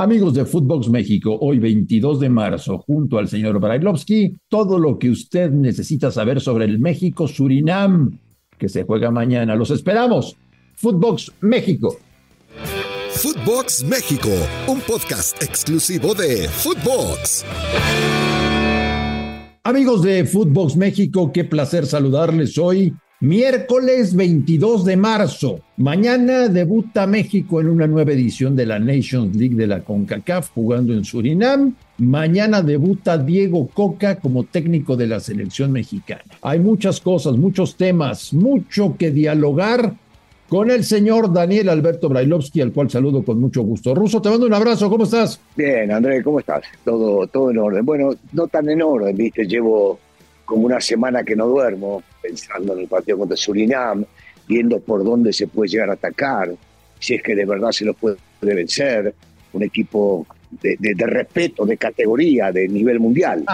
Amigos de Footbox México, hoy 22 de marzo, junto al señor Brailovsky, todo lo que usted necesita saber sobre el México-Surinam, que se juega mañana. Los esperamos. Footbox México. Footbox México, un podcast exclusivo de Footbox. Amigos de Footbox México, qué placer saludarles hoy. Miércoles 22 de marzo. Mañana debuta México en una nueva edición de la Nations League de la CONCACAF jugando en Surinam. Mañana debuta Diego Coca como técnico de la selección mexicana. Hay muchas cosas, muchos temas, mucho que dialogar con el señor Daniel Alberto Brailovsky, al cual saludo con mucho gusto. Ruso, te mando un abrazo, ¿cómo estás? Bien, André, ¿cómo estás? Todo, todo en orden. Bueno, no tan en orden, viste, llevo como una semana que no duermo, pensando en el partido contra Surinam, viendo por dónde se puede llegar a atacar, si es que de verdad se los puede vencer, un equipo de, respeto, de categoría, de nivel mundial.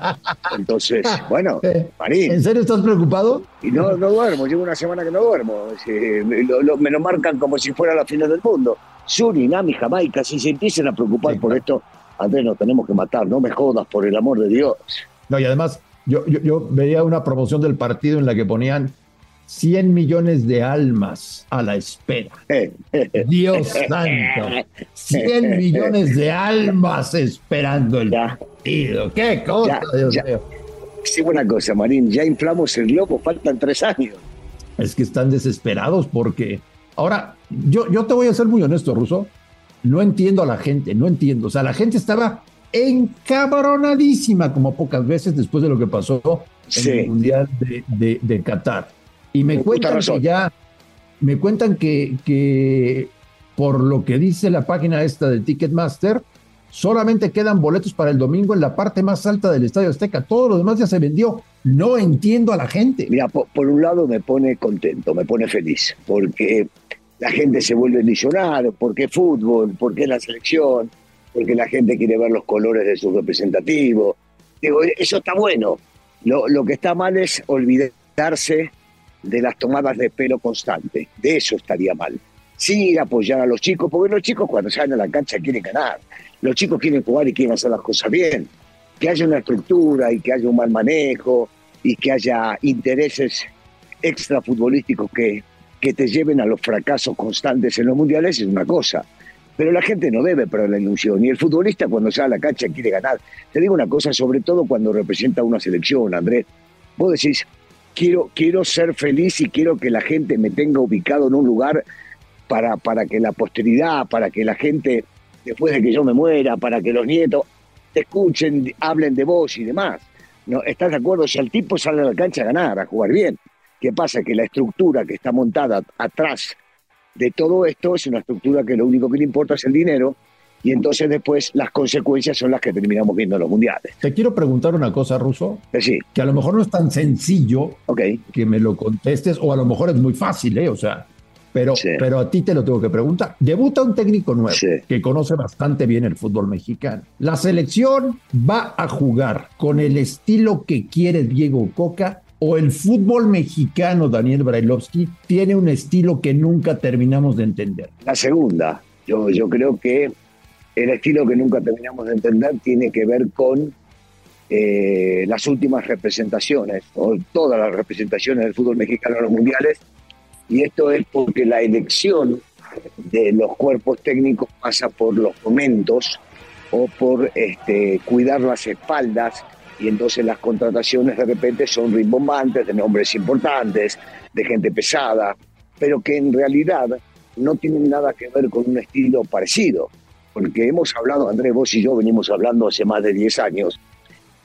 Entonces, bueno, Marín. ¿En serio estás preocupado? Y no, no duermo, llevo una semana que no duermo. me lo marcan como si fuera la final del mundo. Surinam y Jamaica, si se empiezan a preocupar por esto, Andrés, nos tenemos que matar, no me jodas, por el amor de Dios. No, y además, yo, yo, veía una promoción del partido en la que ponían 100 millones de almas a la espera. Dios santo. 100 millones de almas esperando el partido. ¡Qué cosa, Dios mío! Sí, buena cosa, Marín. Ya inflamos el globo, faltan tres años. Es que están desesperados porque. Ahora, yo, yo te voy a ser muy honesto, Ruso. No entiendo a la gente, no entiendo. O sea, la gente estaba encabronadísima como pocas veces después de lo que pasó en el Mundial de, de, Qatar. Y me cuentan que ya, me cuentan que, que por lo que dice la página esta de Ticketmaster, solamente quedan boletos para el domingo en la parte más alta del Estadio Azteca. Todo lo demás ya se vendió. No entiendo a la gente. Mira, por, por un lado me pone contento, me pone feliz, porque la gente se vuelve ilusionada, porque fútbol, porque la selección, porque la gente quiere ver los colores de sus representativos. Digo, eso está bueno. Lo, lo que está mal es olvidarse de las tomadas de pelo constante. De eso estaría mal. Sí, apoyar a los chicos, porque los chicos cuando salen a la cancha quieren ganar. Los chicos quieren jugar y quieren hacer las cosas bien. Que haya una estructura y que haya un mal manejo y que haya intereses extrafutbolísticos que, que te lleven a los fracasos constantes en los mundiales es una cosa. Pero la gente no debe perder la ilusión. Y el futbolista cuando sale a la cancha quiere ganar. Te digo una cosa, sobre todo cuando representa una selección, Andrés. Vos decís, quiero, quiero ser feliz y quiero que la gente me tenga ubicado en un lugar para, para que la posteridad, para que la gente, después de que yo me muera, para que los nietos escuchen, hablen de vos y demás. ¿No? ¿Estás de acuerdo? Si el tipo sale a la cancha a ganar, a jugar bien. ¿Qué pasa? Que la estructura que está montada atrás de todo esto es una estructura que lo único que le importa es el dinero y entonces después las consecuencias son las que terminamos viendo en los mundiales. Te quiero preguntar una cosa, Ruso. Eh, sí. Que a lo mejor no es tan sencillo que me lo contestes, o a lo mejor es muy fácil, ¿eh? O sea, pero, pero a ti te lo tengo que preguntar. Debuta un técnico nuevo que conoce bastante bien el fútbol mexicano. La selección va a jugar con el estilo que quiere Diego Coca o el fútbol mexicano, Daniel Brailovsky, tiene un estilo que nunca terminamos de entender? La segunda. Yo, yo creo que el estilo que nunca terminamos de entender tiene que ver con eh, las últimas representaciones, o todas las representaciones del fútbol mexicano en los mundiales, y esto es porque la elección de los cuerpos técnicos pasa por los momentos o por este, cuidar las espaldas y entonces las contrataciones de repente son rimbombantes, de nombres importantes, de gente pesada, pero que en realidad no tienen nada que ver con un estilo parecido. Porque hemos hablado, Andrés, vos y yo venimos hablando hace más de 10 años,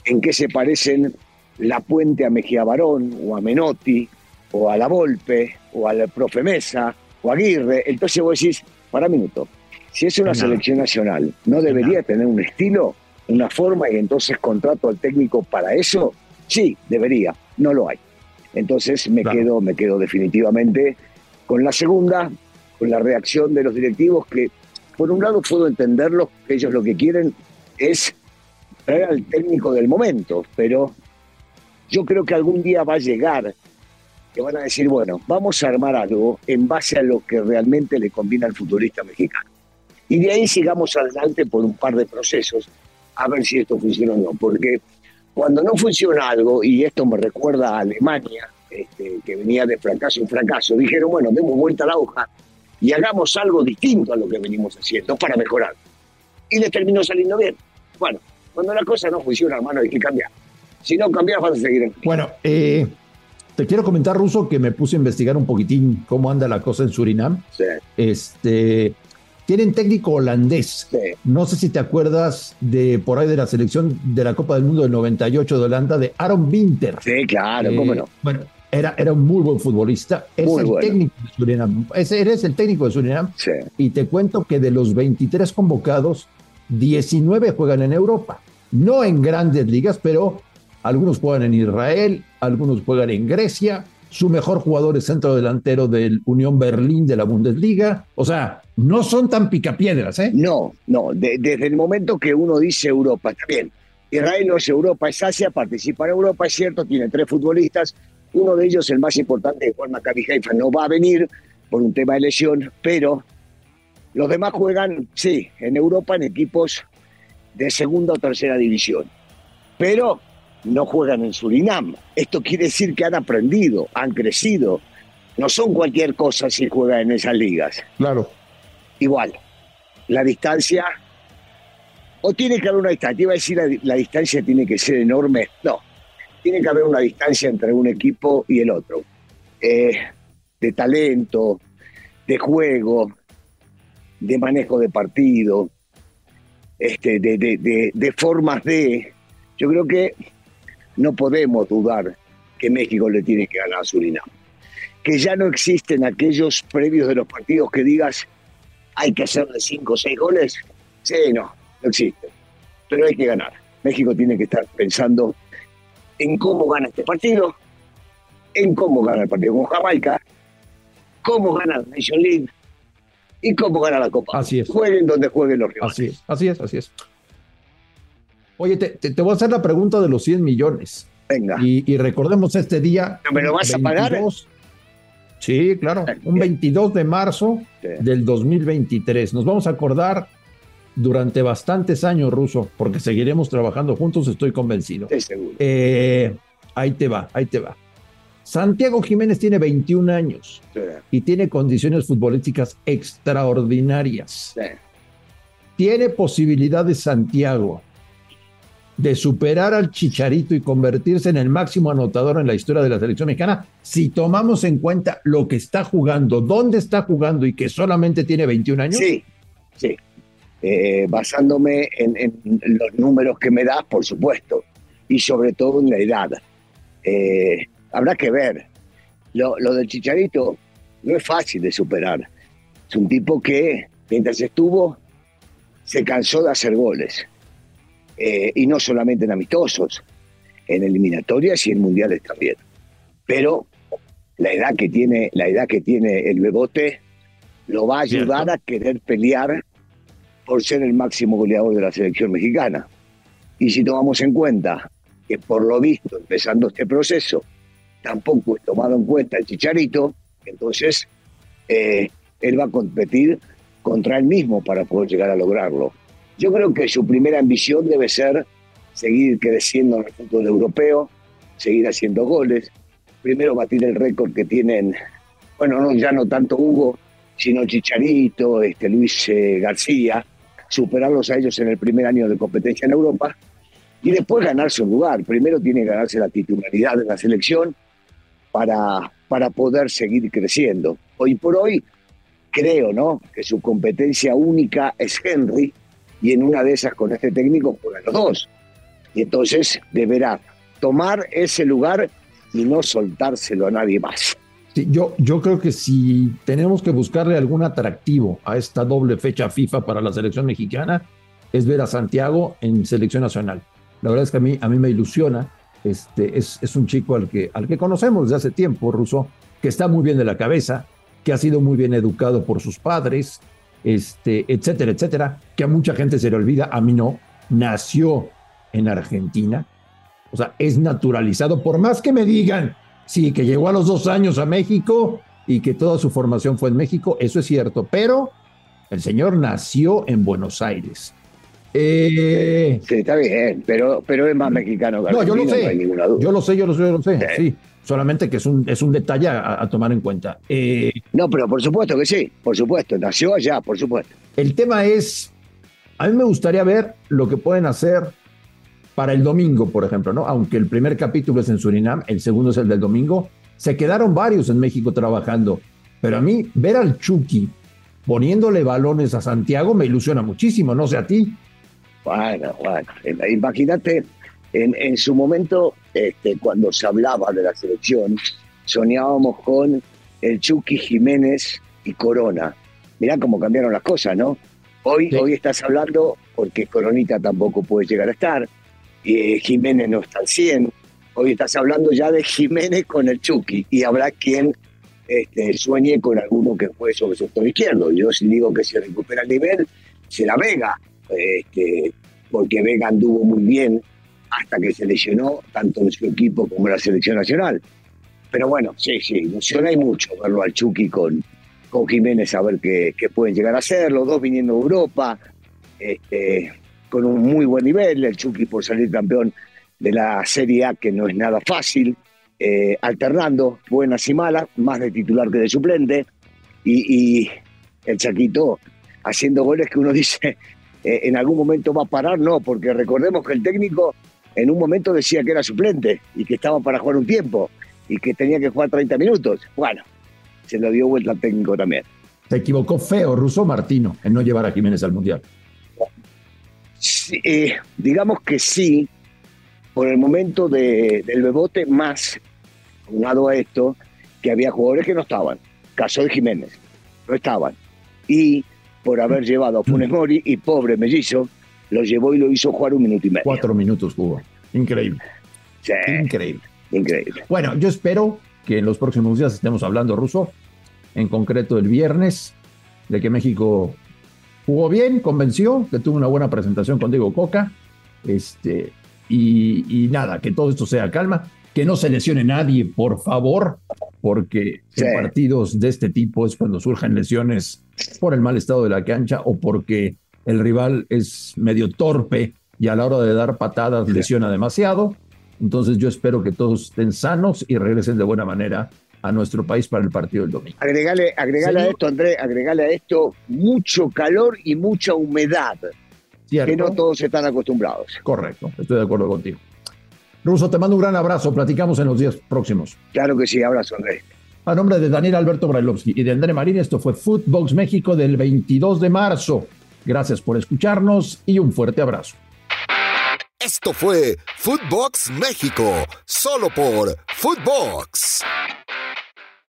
en qué se parecen la Puente a Mejía Barón, o a Menotti, o a La Volpe, o al Profe Mesa, o a Aguirre. Entonces vos decís, para minuto, si es una selección nacional, ¿no debería tener un estilo? Una forma y entonces contrato al técnico para eso, sí, debería, no lo hay. Entonces me quedo, me quedo definitivamente con la segunda, con la reacción de los directivos que por un lado puedo entenderlo, que ellos lo que quieren es traer al técnico del momento, pero yo creo que algún día va a llegar que van a decir, bueno, vamos a armar algo en base a lo que realmente le conviene al futbolista mexicano. y de ahí sigamos adelante por un par de procesos a ver si esto funciona o no, porque cuando no funciona algo, y esto me recuerda a Alemania, este, que venía de fracaso en fracaso, dijeron, bueno, demos vuelta a la hoja y hagamos algo distinto a lo que venimos haciendo para mejorar. Y les terminó saliendo bien. Bueno, cuando la cosa no funciona, hermano, hay que cambiar. Si no cambias, vas a seguir en Bueno, eh, te quiero comentar, Ruso, que me puse a investigar un poquitín cómo anda la cosa en Surinam. Sí. Este, tienen técnico holandés. No sé si te acuerdas de por ahí de la selección de la Copa del Mundo del 98 de Holanda, de Aaron Winter. Sí, claro, cómo no. Bueno, era, era un muy buen futbolista. Es el técnico de Surinam. eres el técnico de Surinam. Sí. Y te cuento que de los 23 convocados, 19 juegan en Europa. No en grandes ligas, pero algunos juegan en Israel, algunos juegan en Grecia. Su mejor jugador es centro delantero del Unión Berlín de la Bundesliga. O sea, no son tan picapiedras, ¿eh? No, no. desde el momento que uno dice Europa, está bien. Israel no es Europa, es Asia, participa en Europa, es cierto, tiene tres futbolistas. Uno de ellos, el más importante, Juan Maccabi Haifa, no va a venir por un tema de lesión, pero los demás juegan, sí, en Europa en equipos de segunda o tercera división. Pero no juegan en Surinam. Esto quiere decir que han aprendido, han crecido. No son cualquier cosa si juegan en esas ligas. Claro. Igual, la distancia, o tiene que haber una distancia, iba a decir la, distancia tiene que ser enorme. No, tiene que haber una distancia entre un equipo y el otro. Eh, de talento, de juego, de manejo de partido, este, de, de, de formas de... Yo creo que no podemos dudar que México le tiene que ganar a Surinam. Que ya no existen aquellos previos de los partidos que digas hay que hacerle cinco o seis goles. Sí, no, no existe. Pero hay que ganar. México tiene que estar pensando en cómo gana este partido, en cómo gana el partido con Jamaica, cómo gana la Nation League y cómo gana la Copa. Así es. Jueguen donde jueguen los rivales. Así es, así es, así es. Oye, te, voy a hacer la pregunta de los 100 millones. Venga. Y, recordemos este día. ¿Me lo vas a pagar? Sí, claro. Un 22 de marzo del 2023. Nos vamos a acordar durante bastantes años, Ruso, porque seguiremos trabajando juntos, estoy convencido. Estoy seguro. Eh, ahí te va, ahí te va. Santiago Jiménez tiene 21 años y tiene condiciones futbolísticas extraordinarias. Tiene posibilidades Santiago de superar al Chicharito y convertirse en el máximo anotador en la historia de la selección mexicana, si tomamos en cuenta lo que está jugando, dónde está jugando y que solamente tiene 21 años? Sí, sí. Eh, basándome en, los números que me das, por supuesto, y sobre todo en la edad. Eh, habrá que ver. Lo, lo del Chicharito no es fácil de superar. Es un tipo que, mientras estuvo, se cansó de hacer goles eh, y no solamente en amistosos, en eliminatorias y en mundiales también. Pero la edad que tiene, la edad que tiene el Bebote lo va a ayudar a querer pelear por ser el máximo goleador de la selección mexicana. Y si tomamos en cuenta que por lo visto, empezando este proceso, tampoco es tomado en cuenta el Chicharito, entonces eh, él va a competir contra él mismo para poder llegar a lograrlo. Yo creo que su primera ambición debe ser seguir creciendo en el fútbol europeo, seguir haciendo goles, primero batir el récord que tienen, bueno, no, ya no tanto Hugo, sino Chicharito, este, Luis eh, García, superarlos a ellos en el primer año de competencia en Europa y después ganarse un lugar. Primero tiene que ganarse la titularidad de la selección para, para poder seguir creciendo. Hoy por hoy creo ¿no? que su competencia única es Henry, y en una de esas con este técnico juegan los dos. Y entonces deberá tomar ese lugar y no soltárselo a nadie más. Yo, yo creo que si tenemos que buscarle algún atractivo a esta doble fecha FIFA para la selección mexicana, es ver a Santiago en selección nacional. La verdad es que a mí, a mí me ilusiona. Este, es, es un chico al que, al que conocemos desde hace tiempo, Russo, que está muy bien de la cabeza, que ha sido muy bien educado por sus padres, este, etcétera, etcétera, que a mucha gente se le olvida, a mí no, nació en Argentina, o sea, es naturalizado, por más que me digan, sí, que llegó a los dos años a México y que toda su formación fue en México, eso es cierto, pero El señor nació en Buenos Aires. Eh, sí, está bien, pero, pero es más mexicano que No, yo lo sé. No hay ninguna duda. Yo lo sé, yo lo sé, yo lo sé. Sí. Solamente que es un, es un detalle a, tomar en cuenta. Eh, no, pero por supuesto que sí, por supuesto. Nació allá, por supuesto. El tema es, a mí me gustaría ver lo que pueden hacer para el domingo, por ejemplo, ¿no? Aunque el primer capítulo es en Surinam, el segundo es el del domingo. Se quedaron varios en México trabajando. Pero a mí, ver al Chucky poniéndole balones a Santiago me ilusiona muchísimo, no sé a ti. Bueno, bueno, imagínate, en, en su momento, este, cuando se hablaba de la selección, soñábamos con el Chucky Jiménez y Corona. Mirá cómo cambiaron las cosas, ¿no? Hoy, hoy estás hablando, porque Coronita tampoco puede llegar a estar, y Jiménez no está al 100. Hoy estás hablando ya de Jiménez con el Chucky, y habrá quien este, sueñe con alguno que fue sobre su sector izquierdo. Yo si digo que se recupera el nivel, será Vega, este, porque Vega anduvo muy bien hasta que se lesionó, tanto en su equipo como en la selección nacional. Pero bueno, sí, sí, emociona y mucho verlo al Chucky con, con Jiménez, a ver qué, pueden llegar a hacer, los dos viniendo de Europa, este, con un muy buen nivel, el Chucky por salir campeón de la Serie A, que no es nada fácil, eh, alternando buenas y malas, más de titular que de suplente, y, el Chaquito haciendo goles que uno dice, eh, en algún momento va a parar, no, porque recordemos que el técnico en un momento decía que era suplente y que estaba para jugar un tiempo y que tenía que jugar 30 minutos. Bueno, se lo dio vuelta al técnico también. Se equivocó feo Russo Martino en no llevar a Jiménez al Mundial. Eh, digamos que sí, por el momento del bebote más unado a esto, que había jugadores que no estaban. Caso de Jiménez, no estaban. Y por haber llevado a Funes Mori y pobre mellizo, lo llevó y lo hizo jugar un minuto y medio. Cuatro minutos jugó. Increíble. Sí, increíble. Increíble. Bueno, yo espero que en los próximos días estemos hablando ruso, en concreto el viernes, de que México jugó bien, convenció, que tuvo una buena presentación con Diego Coca, este, y, y nada, que todo esto sea calma que no se lesione nadie, por favor, porque en partidos de este tipo es cuando surgen lesiones por el mal estado de la cancha o porque el rival es medio torpe y a la hora de dar patadas lesiona demasiado. Entonces yo espero que todos estén sanos y regresen de buena manera a nuestro país para el partido del domingo. Agregale, agregale a esto, André, agregale a esto mucho calor y mucha humedad, que no todos están acostumbrados. Correcto, estoy de acuerdo contigo. Ruso, te mando un gran abrazo. Platicamos en los días próximos. Claro que sí, abrazo, André. A nombre de Daniel Alberto Brailovsky y de André Marín, esto fue Footbox México del 22 de marzo. Gracias por escucharnos y un fuerte abrazo. Esto fue Footbox México, solo por Footbox.